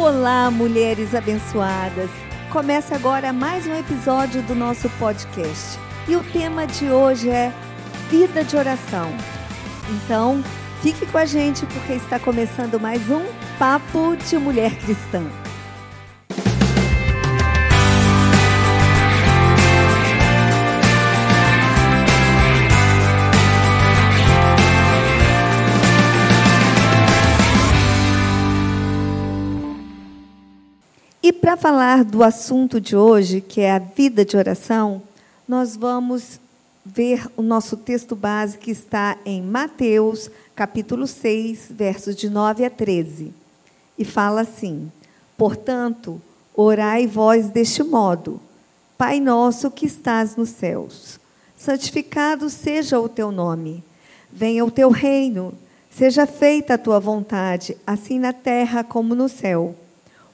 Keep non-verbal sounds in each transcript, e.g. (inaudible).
Olá, mulheres abençoadas! Começa agora mais um episódio do nosso podcast. E o tema de hoje é Vida de Oração. Então, fique com a gente porque está começando mais um Papo de Mulher Cristã. Para falar do assunto de hoje, que é a vida de oração, nós vamos ver o nosso texto base que está em Mateus, capítulo 6, versos de 9 a 13. E fala assim: Portanto, orai vós deste modo: Pai nosso que estás nos céus, santificado seja o teu nome. Venha o teu reino, seja feita a tua vontade, assim na terra como no céu.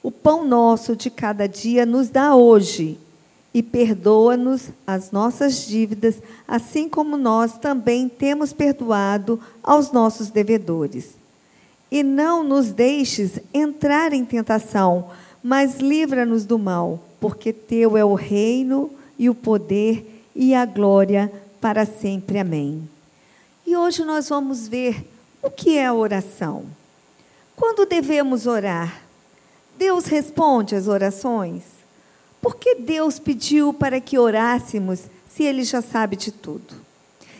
O pão nosso de cada dia nos dá hoje. E perdoa-nos as nossas dívidas, assim como nós também temos perdoado aos nossos devedores. E não nos deixes entrar em tentação, mas livra-nos do mal, porque teu é o reino e o poder e a glória para sempre. Amém. E hoje nós vamos ver o que é a oração. Quando devemos orar? Deus responde às orações? Por que Deus pediu para que orássemos se Ele já sabe de tudo?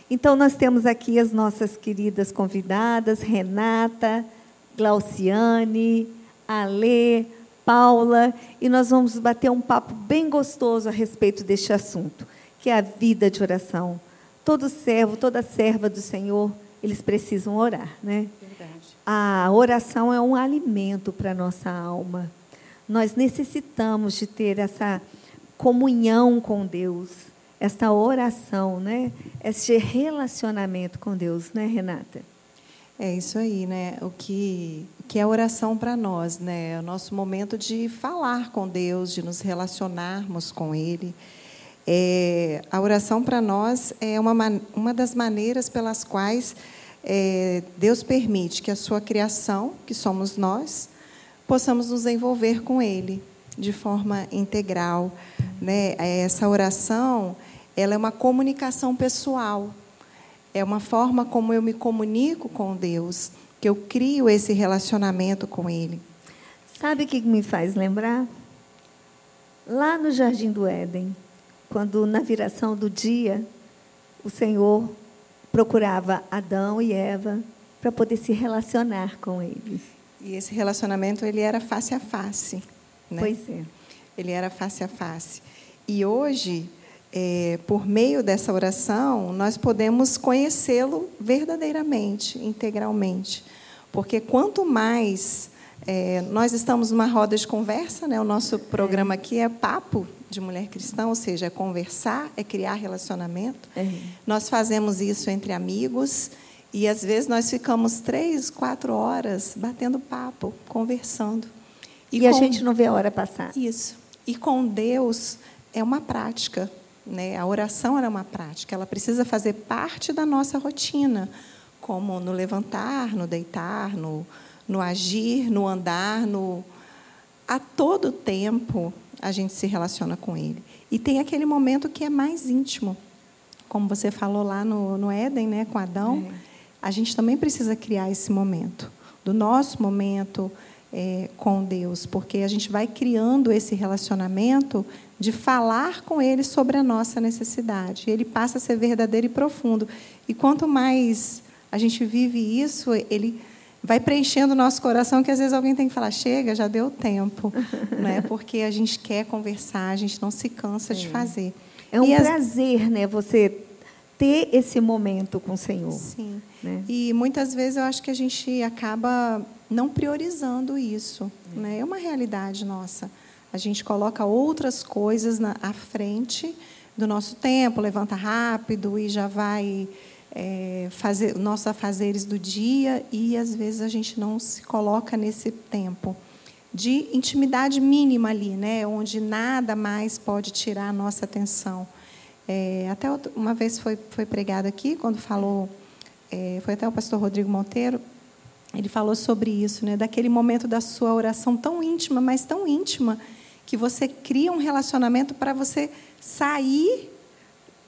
Então, nós temos aqui as nossas queridas convidadas, Renata, Glauciane, Alê, Paula, e nós vamos bater um papo bem gostoso a respeito deste assunto, que é a vida de oração. Todo servo, toda serva do Senhor, eles precisam orar, né? A oração é um alimento para a nossa alma. Nós necessitamos de ter essa comunhão com Deus, essa oração, né? Esse relacionamento com Deus, né, Renata? É isso aí, né? O que, o que é oração para nós, né? É o nosso momento de falar com Deus, de nos relacionarmos com Ele. É, a oração para nós é uma, uma das maneiras pelas quais é, Deus permite que a sua criação, que somos nós, possamos nos envolver com Ele de forma integral. Né? Essa oração ela é uma comunicação pessoal, é uma forma como eu me comunico com Deus, que eu crio esse relacionamento com Ele. Sabe o que me faz lembrar? Lá no Jardim do Éden, quando na viração do dia, o Senhor procurava Adão e Eva para poder se relacionar com eles. E esse relacionamento ele era face a face. Né? Pois é. Ele era face a face. E hoje, é, por meio dessa oração, nós podemos conhecê-lo verdadeiramente, integralmente. Porque quanto mais é, nós estamos numa roda de conversa, né? o nosso programa aqui é papo de mulher cristã, ou seja, é conversar, é criar relacionamento. É. Nós fazemos isso entre amigos e às vezes nós ficamos três, quatro horas batendo papo, conversando. E, e a gente não vê a hora passar. Isso. E com Deus é uma prática. Né? A oração é uma prática, ela precisa fazer parte da nossa rotina, como no levantar, no deitar, no, no agir, no andar, no a todo tempo a gente se relaciona com Ele. E tem aquele momento que é mais íntimo, como você falou lá no, no Éden, né, com Adão. É. A gente também precisa criar esse momento, do nosso momento é, com Deus, porque a gente vai criando esse relacionamento de falar com Ele sobre a nossa necessidade. Ele passa a ser verdadeiro e profundo. E quanto mais a gente vive isso, Ele vai preenchendo o nosso coração que às vezes alguém tem que falar chega já deu tempo (laughs) né porque a gente quer conversar a gente não se cansa é. de fazer é um e prazer as... né você ter esse momento com o Senhor sim né? e muitas vezes eu acho que a gente acaba não priorizando isso é. né é uma realidade nossa a gente coloca outras coisas na à frente do nosso tempo levanta rápido e já vai é, fazer nossos afazeres do dia e às vezes a gente não se coloca nesse tempo de intimidade mínima ali, né, onde nada mais pode tirar a nossa atenção. É, até uma vez foi foi pregado aqui quando falou, é, foi até o pastor Rodrigo Monteiro ele falou sobre isso, né? Daquele momento da sua oração tão íntima, mas tão íntima, que você cria um relacionamento para você sair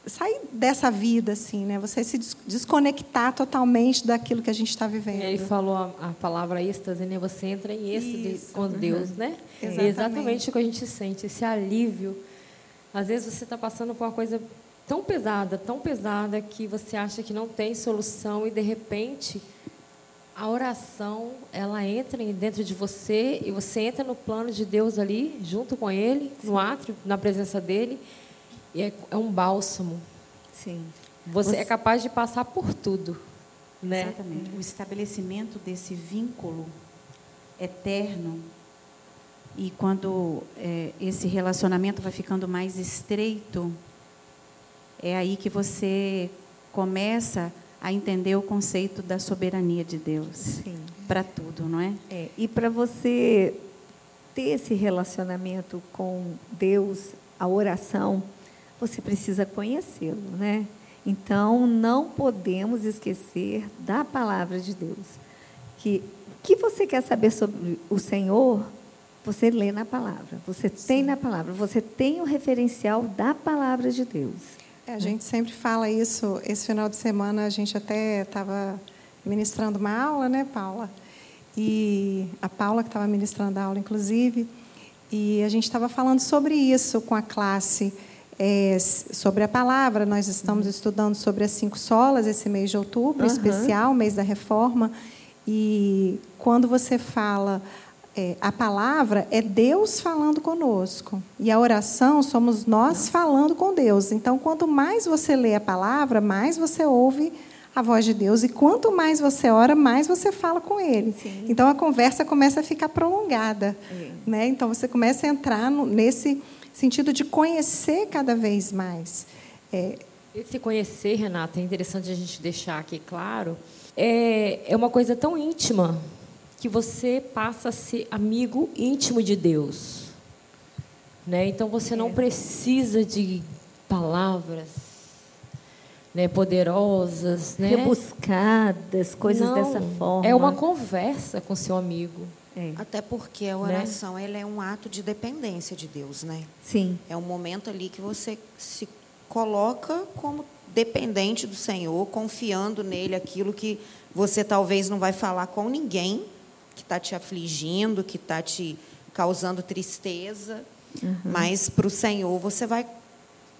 sair dessa vida assim, né? Você se desconectar totalmente daquilo que a gente está vivendo. Ele falou a, a, palavra êxtase, né? Você entra em êxtase Isso. com Deus, né? Exatamente. É exatamente o que a gente sente, esse alívio. Às vezes você está passando por uma coisa tão pesada, tão pesada que você acha que não tem solução e de repente a oração ela entra dentro de você e você entra no plano de Deus ali junto com Ele, no átrio, na presença dele e é, é um bálsamo. Sim. Você, você, é capaz de passar por tudo. Né? Exatamente. O estabelecimento desse vínculo eterno e quando é, esse relacionamento vai ficando mais estreito, é aí que você começa a entender o conceito da soberania de Deus para tudo, não é? é e para você ter esse relacionamento com Deus, a oração, você precisa conhecê-lo, né? Então, não podemos esquecer da palavra de Deus. Que que você quer saber sobre o Senhor, você lê na palavra. Você Sim. tem na palavra, você tem o referencial da palavra de Deus. É, a gente sempre fala isso. Esse final de semana a gente até estava ministrando uma aula, né, Paula? E a Paula que estava ministrando a aula, inclusive, e a gente estava falando sobre isso com a classe é, sobre a palavra. Nós estamos uhum. estudando sobre as cinco solas esse mês de outubro, uhum. especial, mês da reforma. E quando você fala é, a palavra, é Deus falando conosco. E a oração somos nós falando com Deus. Então, quanto mais você lê a palavra, mais você ouve a voz de Deus. E quanto mais você ora, mais você fala com Ele. Sim. Então, a conversa começa a ficar prolongada. Né? Então, você começa a entrar no, nesse sentido de conhecer cada vez mais. É... Esse conhecer, Renata, é interessante a gente deixar aqui claro, é, é uma coisa tão íntima que você passa a ser amigo íntimo de Deus. Né? Então você não é. precisa de palavras né, poderosas, né? rebuscadas, coisas não, dessa forma. É uma conversa com seu amigo. É. Até porque a né? oração né? ela é um ato de dependência de Deus, né? Sim. É um momento ali que você se coloca como dependente do Senhor, confiando nele aquilo que você talvez não vai falar com ninguém que está te afligindo, que está te causando tristeza, uhum. mas para o Senhor você vai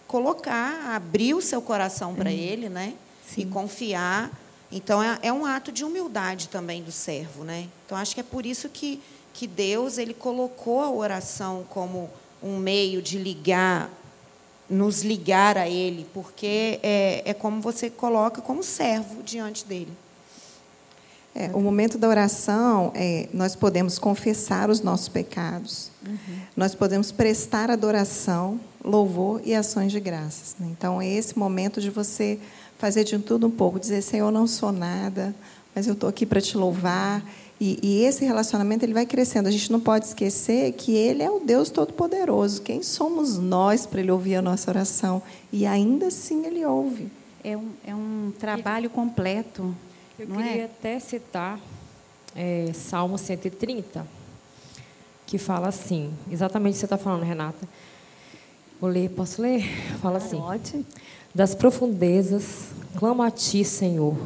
colocar, abrir o seu coração para uhum. Ele, né? Sim. E confiar então é, é um ato de humildade também do servo, né? Então acho que é por isso que que Deus ele colocou a oração como um meio de ligar, nos ligar a Ele, porque é, é como você coloca como servo diante dele. É, o momento da oração, é, nós podemos confessar os nossos pecados, uhum. nós podemos prestar adoração, louvor e ações de graças. Né? Então, é esse momento de você fazer de tudo um pouco, dizer, Senhor, eu não sou nada, mas eu estou aqui para te louvar. E, e, esse relacionamento ele vai crescendo. A gente não pode esquecer que Ele é o Deus Todo-Poderoso. Quem somos nós para Ele ouvir a nossa oração? E ainda assim Ele ouve. É um, é um trabalho completo. Eu queria é? até citar é, Salmo 130, que fala assim, exatamente o que você está falando, Renata. Vou ler, posso ler? Fala assim. Pode. Das profundezas, clamo a ti, Senhor.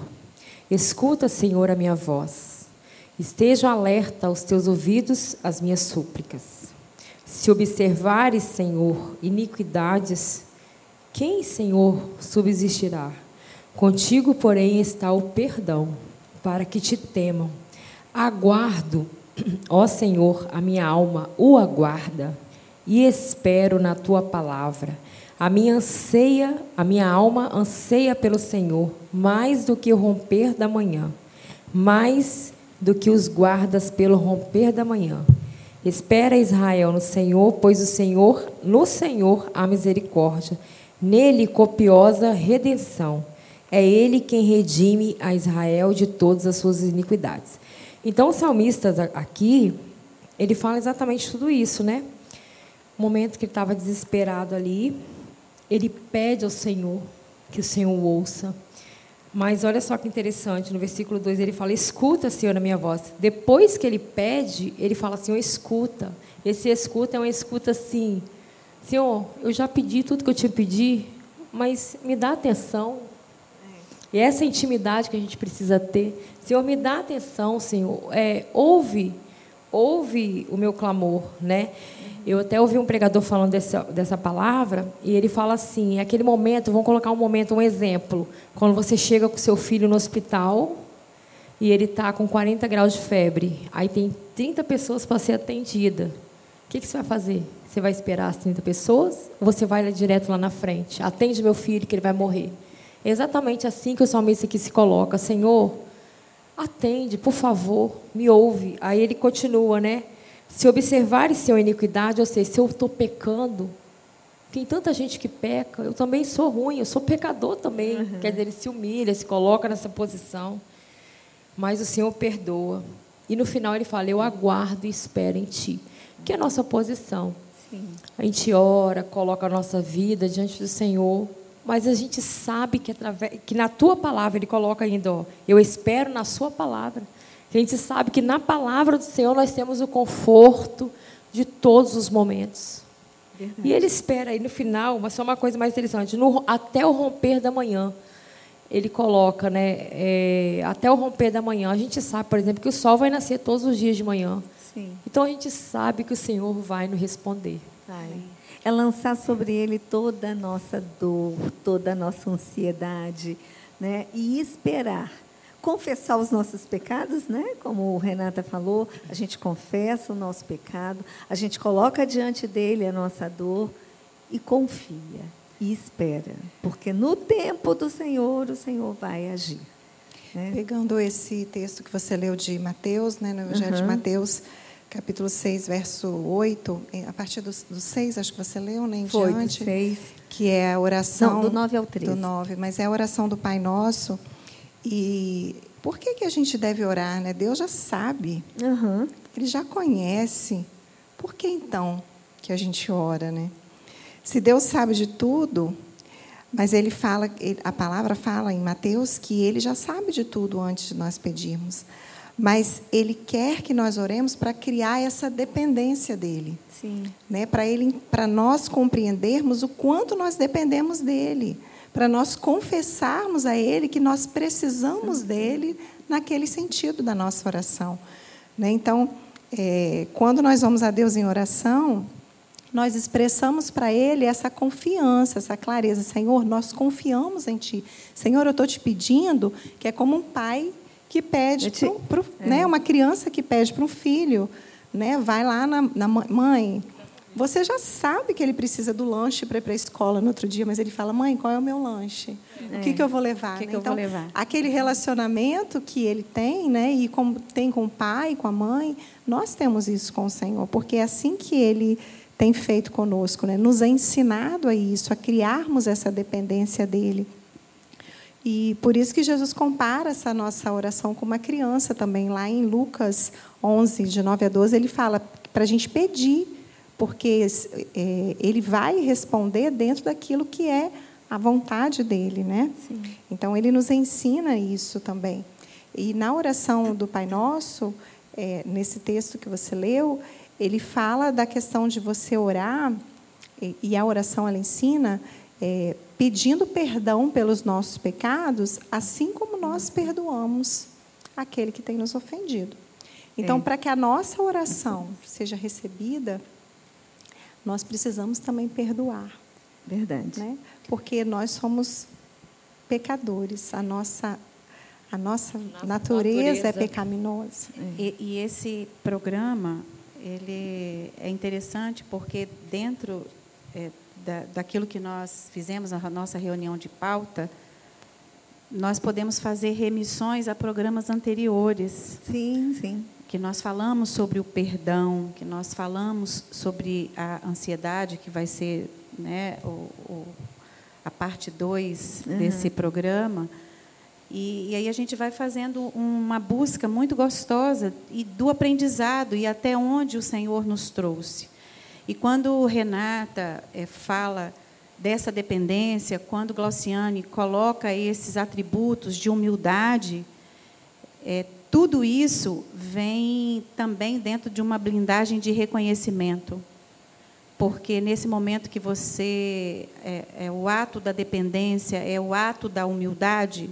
Escuta, Senhor, a minha voz. Esteja alerta aos teus ouvidos as minhas súplicas. Se observares, Senhor, iniquidades, quem, Senhor, subsistirá? Contigo, porém, está o perdão, para que te temam. Aguardo, (clears throat) ó Senhor, a minha alma o aguarda, e espero na tua palavra. A minha anseia, a minha alma anseia pelo Senhor, mais do que o romper da manhã, mais do que os guardas pelo romper da manhã. Espera Israel no Senhor, pois o Senhor, no Senhor há misericórdia, nele copiosa redenção. É ele quem redime a Israel de todas as suas iniquidades. Então, o salmista aqui, ele fala exatamente tudo isso, né? O momento que ele estava desesperado ali, ele pede ao Senhor que o Senhor ouça. Mas olha só que interessante, no versículo 2 ele fala: Escuta, Senhor, a minha voz. Depois que ele pede, ele fala: Senhor, escuta. Esse escuta é uma escuta assim: Senhor, eu já pedi tudo que eu que pedir, mas me dá atenção. E essa intimidade que a gente precisa ter. Senhor, me dá atenção, Senhor. É, ouve, ouve o meu clamor, né? Eu até ouvi um pregador falando dessa, dessa palavra, e ele fala assim: aquele momento, vamos colocar um momento, um exemplo. Quando você chega com seu filho no hospital e ele está com 40 graus de febre, aí tem 30 pessoas para ser atendida. O que, que você vai fazer? Você vai esperar as 30 pessoas? Ou você vai direto lá na frente? Atende meu filho, que ele vai morrer. É exatamente assim que o salmista aqui se coloca: Senhor, atende, por favor, me ouve. Aí ele continua, né? Se observares seu iniquidade, ou seja, se eu estou pecando, tem tanta gente que peca, eu também sou ruim, eu sou pecador também. Uhum. Quer dizer, ele se humilha, se coloca nessa posição. Mas o Senhor perdoa. E no final ele fala: Eu aguardo e espero em Ti. Que é a nossa posição. Sim. A gente ora, coloca a nossa vida diante do Senhor. Mas a gente sabe que, através, que na tua palavra, ele coloca ainda, ó, eu espero na sua palavra. A gente sabe que na palavra do Senhor nós temos o conforto de todos os momentos. Verdade. E ele espera aí no final, mas só uma coisa mais interessante, no, até o romper da manhã. Ele coloca, né? É, até o romper da manhã. A gente sabe, por exemplo, que o sol vai nascer todos os dias de manhã. Sim. Então a gente sabe que o Senhor vai nos responder. Vai. É lançar sobre ele toda a nossa dor, toda a nossa ansiedade, né? E esperar confessar os nossos pecados, né? Como o Renata falou, a gente confessa o nosso pecado, a gente coloca diante dele a nossa dor e confia e espera, porque no tempo do Senhor o Senhor vai agir. Né? Pegando esse texto que você leu de Mateus, né, no Evangelho uhum. de Mateus, capítulo 6, verso 8, a partir do, do 6, acho que você leu, né, em Foi, diante, do 6. que é a oração... Não, do 9 ao 13. Do 9, mas é a oração do Pai Nosso, e por que, que a gente deve orar? Né? Deus já sabe, uhum. Ele já conhece. Por que então que a gente ora? Né? Se Deus sabe de tudo, mas ele fala, a palavra fala em Mateus que ele já sabe de tudo antes de nós pedirmos. Mas ele quer que nós oremos para criar essa dependência dele. Sim. Né? Para ele, para nós compreendermos o quanto nós dependemos dele para nós confessarmos a Ele que nós precisamos dele naquele sentido da nossa oração. Né? Então, é, quando nós vamos a Deus em oração, nós expressamos para Ele essa confiança, essa clareza. Senhor, nós confiamos em Ti. Senhor, eu estou te pedindo, que é como um pai que pede, te... pro, é. né, uma criança que pede para um filho, né, vai lá na, na mãe, você já sabe que ele precisa do lanche para ir para a escola no outro dia, mas ele fala: mãe, qual é o meu lanche? É. O que, que eu vou levar? Que né? que então, levar? aquele relacionamento que ele tem, né, e como tem com o pai, com a mãe, nós temos isso com o Senhor, porque é assim que ele tem feito conosco, né? nos ensinado a isso, a criarmos essa dependência dele. E por isso que Jesus compara essa nossa oração com uma criança também. Lá em Lucas 11, de 9 a 12, ele fala para a gente pedir porque é, ele vai responder dentro daquilo que é a vontade dele, né? Sim. Então ele nos ensina isso também. E na oração do Pai Nosso, é, nesse texto que você leu, ele fala da questão de você orar e, e a oração ela ensina é, pedindo perdão pelos nossos pecados, assim como nós perdoamos aquele que tem nos ofendido. Então, é. para que a nossa oração seja recebida, nós precisamos também perdoar. Verdade. Né? Porque nós somos pecadores. A nossa, a nossa, nossa natureza, é natureza, é pecaminosa. E, e, esse programa ele é interessante porque dentro é, da, daquilo que nós fizemos na nossa reunião de pauta, nós podemos fazer remissões a programas anteriores. Sim, sim que nós falamos sobre o perdão, que nós falamos sobre a ansiedade, que vai ser né, o, o, a parte 2 uhum. desse programa. E, e, aí a gente vai fazendo uma busca muito gostosa e do aprendizado e até onde o Senhor nos trouxe. E quando Renata é, fala dessa dependência, quando Glauciane coloca esses atributos de humildade, é, tudo isso vem também dentro de uma blindagem de reconhecimento. Porque nesse momento que você. É, é, o ato da dependência, é o ato da humildade,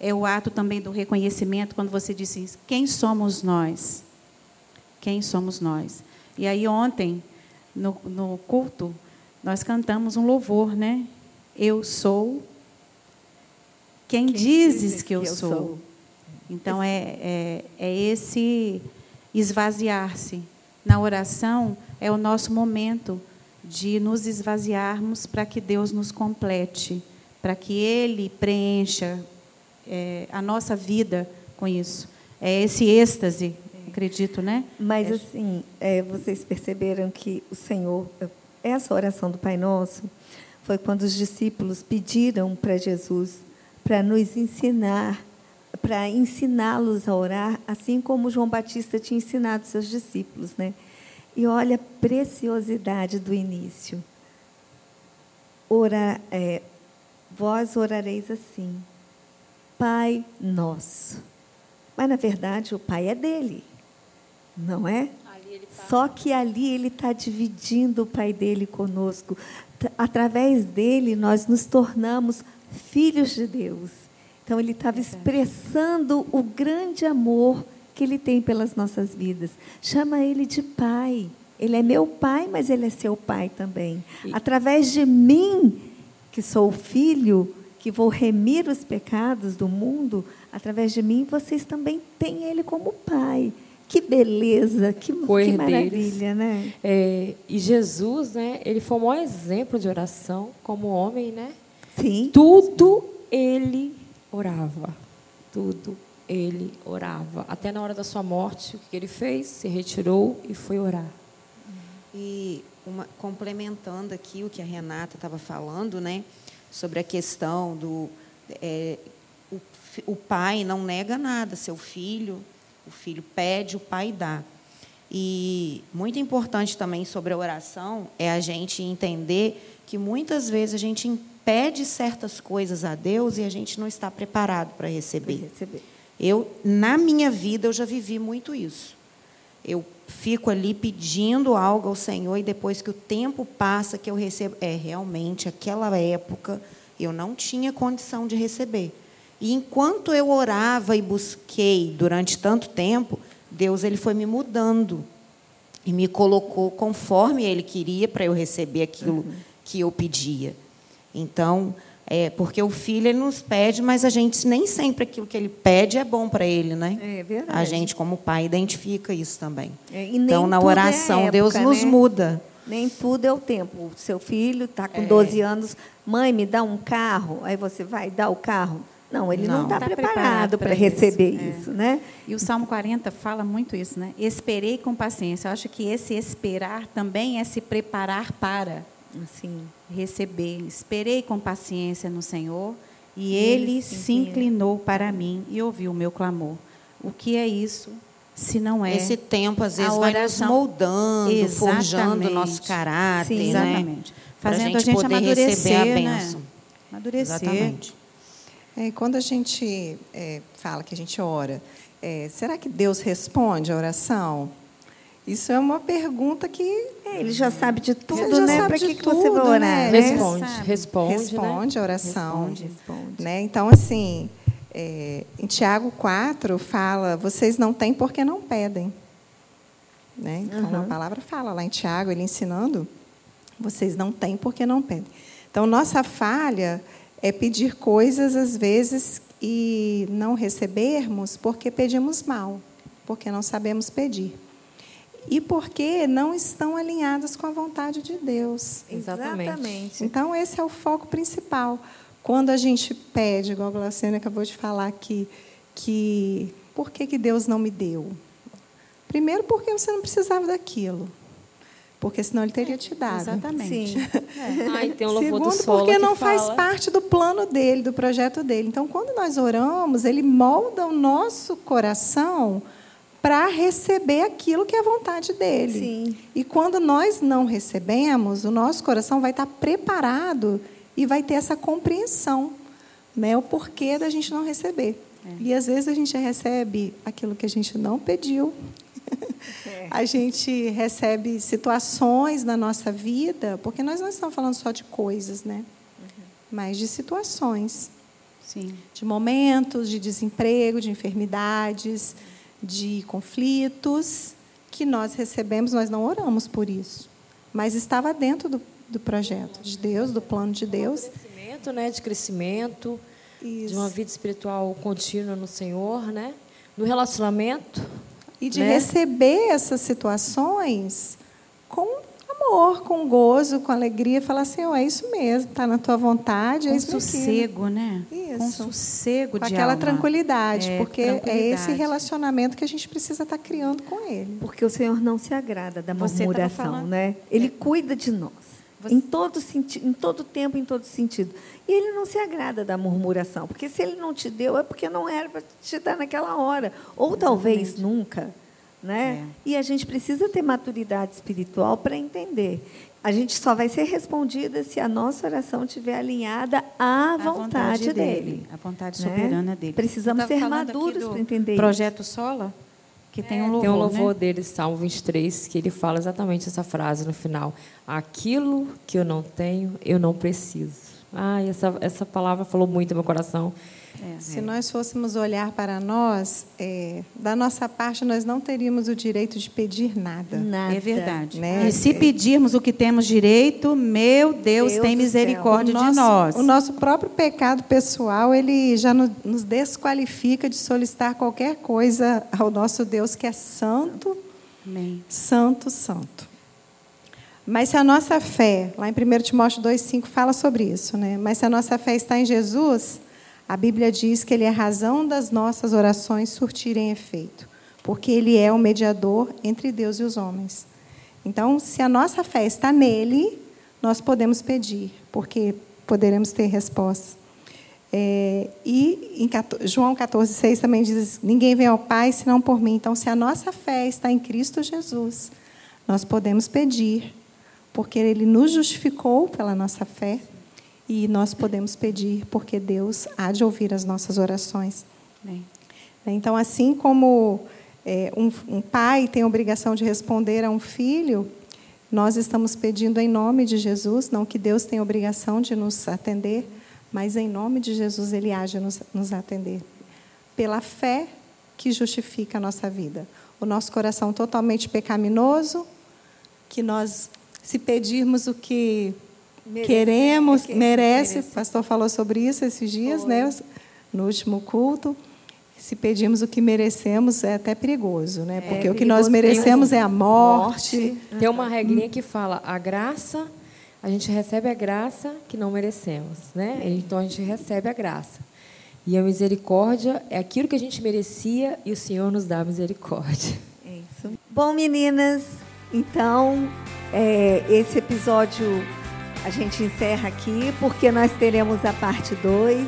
é o ato também do reconhecimento, quando você diz assim, quem somos nós? Quem somos nós? E aí, ontem, no, no culto, nós cantamos um louvor, né? Eu sou quem, quem dizes, dizes que eu, que eu sou. sou. Então, é, é, é esse esvaziar-se. Na oração, é o nosso momento de nos esvaziarmos para que Deus nos complete, para que Ele preencha é, a nossa vida com isso. É esse êxtase, acredito, né? Mas, é. assim, é, vocês perceberam que o Senhor, essa oração do Pai Nosso, foi quando os discípulos pediram para Jesus para nos ensinar para ensiná-los a orar, assim como João Batista tinha ensinado seus discípulos, né? E olha a preciosidade do início. Ora, é, vós orareis assim, Pai nosso. Mas na verdade o Pai é dele, não é? Só que ali ele está dividindo o Pai dele conosco. Através dele nós nos tornamos filhos de Deus. Então, ele estava expressando o grande amor que ele tem pelas nossas vidas. Chama ele de pai. Ele é meu pai, mas ele é seu pai também. Através de mim, que sou filho, que vou remir os pecados do mundo, através de mim, vocês também têm ele como pai. Que beleza, que, que maravilha, né? É, e Jesus, né? Ele foi o maior exemplo de oração como homem, né? Sim. Tudo ele orava. Tudo ele orava. Até na hora da sua morte, o que ele fez? Se retirou e foi orar. E uma, complementando aqui o que a Renata estava falando, né, sobre a questão do é, o, o pai não nega nada, seu filho, o filho pede, o pai dá. E muito importante também sobre a oração é a gente entender que muitas vezes a gente pede certas coisas a Deus e a gente não está preparado para receber. receber. Eu, na minha vida, eu já vivi muito isso. Eu fico ali pedindo algo ao Senhor e depois que o tempo passa que eu recebo, é realmente aquela época eu não tinha condição de receber. E enquanto eu orava e busquei durante tanto tempo, Deus ele foi me mudando e me colocou conforme ele queria para eu receber aquilo uhum. que eu pedia. Então, é, porque o filho ele nos pede, mas a gente nem sempre aquilo que ele pede é bom para ele, né? É verdade. A gente, como pai, identifica isso também. É, então, na é oração, é época, Deus nos né? muda. Nem tudo é o tempo. O seu filho está com é. 12 anos, mãe, me dá um carro, aí você vai dar o carro. Não, ele não está tá preparado, para receber isso, é. isso, né? E o Salmo 40 fala muito isso, né? Esperei com paciência. Eu acho que esse esperar também é se preparar para assim, receber. Esperei com paciência no Senhor e ele, ele se inclinou para mim e ouviu o meu clamor. O que é isso? Se não é esse tempo às vezes vai nos moldando, exatamente. forjando o nosso caráter, Sim, né? exatamente. Né? fazendo a gente, a gente poder amadurecer, receber a bênção. Né? Amadurecer. Exatamente. É, quando a gente é, fala que a gente ora, é, será que Deus responde a oração? Isso é uma pergunta que. É, ele já sabe de tudo, né? Para que, que você vai orar? Né? Responde, responde. Responde né? a oração. Responde, responde. Né? Então, assim, é, em Tiago 4 fala: vocês não têm porque não pedem. Né? Então, uhum. a palavra fala lá em Tiago, ele ensinando: vocês não têm porque não pedem. Então, nossa falha é pedir coisas, às vezes, e não recebermos porque pedimos mal, porque não sabemos pedir e porque não estão alinhadas com a vontade de Deus. Exatamente. Então, esse é o foco principal. Quando a gente pede, igual a Glacena acabou de falar aqui, que por que, que Deus não me deu? Primeiro, porque você não precisava daquilo. Porque senão ele teria te dado. Exatamente. É. Ai, tem um louvor Segundo, do solo porque não fala... faz parte do plano dele, do projeto dele. Então, quando nós oramos, ele molda o nosso coração para receber aquilo que é a vontade dele. Sim. E quando nós não recebemos, o nosso coração vai estar preparado e vai ter essa compreensão, né, o porquê da gente não receber. E às vezes a gente recebe aquilo que a gente não pediu. A gente recebe situações na nossa vida, porque nós não estamos falando só de coisas, né? Mas de situações, Sim. de momentos de desemprego, de enfermidades, de conflitos que nós recebemos, nós não oramos por isso, mas estava dentro do, do projeto de Deus, do plano de Deus. Crescimento, né? De crescimento, de Isso. uma vida espiritual contínua no Senhor, né? No relacionamento. E de né? receber essas situações com amor, com gozo, com alegria, falar assim, oh, é isso mesmo, está na tua vontade, é Com isso mesmo. sossego, né? Com Isso. sossego Com de aquela alma. tranquilidade, É, porque é esse tranquilidade. relacionamento que a gente precisa estar criando com ele. Porque o Senhor não se agrada da tava murmuração, falando- né? Ele cuida de nós. Você- Em todo senti em todo tempo, em todo sentido. E ele não se agrada da murmuração, porque se ele não te deu é porque não era para te dar naquela hora, ou talvez nunca, né? E a gente precisa ter maturidade espiritual para entender. A gente só vai ser respondida se a nossa oração estiver alinhada à A vontade, dele. A vontade né? soberana dele. Precisamos ser maduros para entender isso. Projeto Sola, que tem um louvor, Tem um louvor né? dele, Salmo 23, que ele fala exatamente essa frase no final. Aquilo que eu não tenho, eu não preciso. Ah, essa, essa palavra falou muito no meu coração. É. Se nós fôssemos olhar para nós, é, da nossa parte, nós não teríamos o direito de pedir nada. Nada. É verdade. Né? E se pedirmos o que temos direito, meu Deus, Deus tem misericórdia nosso, de nós. O nosso próprio pecado pessoal, ele já no- nos desqualifica de solicitar qualquer coisa ao nosso Deus que é santo, Amém. santo, santo. Mas se a nossa fé, lá em 1 Timóteo 2,5 fala sobre isso, né? Mas se a nossa fé está em Jesus, a Bíblia diz que Ele é a razão das nossas orações surtirem efeito, porque Ele é o mediador entre Deus e os homens. Então, se a nossa fé está nele, nós podemos pedir, porque poderemos ter respostas. É, e em 14 João 14,6 também diz: Ninguém vem ao Pai senão por mim. Então, se a nossa fé está em Cristo Jesus, nós podemos pedir, porque Ele nos justificou pela nossa fé, e nós podemos pedir, porque Deus há de ouvir as nossas orações. Amém. Então, assim como é, um, um pai tem a obrigação de responder a um filho, nós estamos pedindo em nome de Jesus, não que Deus tenha obrigação de nos atender, mas em nome de Jesus Ele age nos, nos atender. Pela fé que justifica a nossa vida. O nosso coração totalmente pecaminoso, que nós, se pedirmos o que Merece- queremos, é que- merece. merece. O pastor falou sobre isso esses dias, né? No último culto. Se pedimos o que merecemos, é até perigoso, né? Porque o que nós merecemos é a Morte. morte. Tem uma regrinha que fala: a graça, a gente recebe a graça que não merecemos, né? Então a gente recebe a graça. E a misericórdia é aquilo que a gente merecia e o Senhor nos dá a misericórdia. É isso. Bom, meninas, então é, esse episódio a gente encerra aqui, porque nós teremos a parte 2.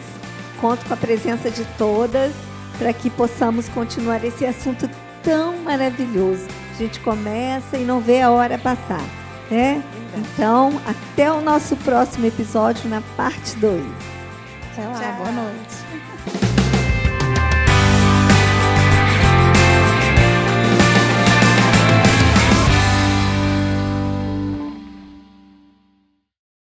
Conto com a presença de todas para que possamos continuar esse assunto tão maravilhoso. A gente começa e não vê a hora passar, né? Então, até o nosso próximo episódio na parte 2. Até lá, boa noite.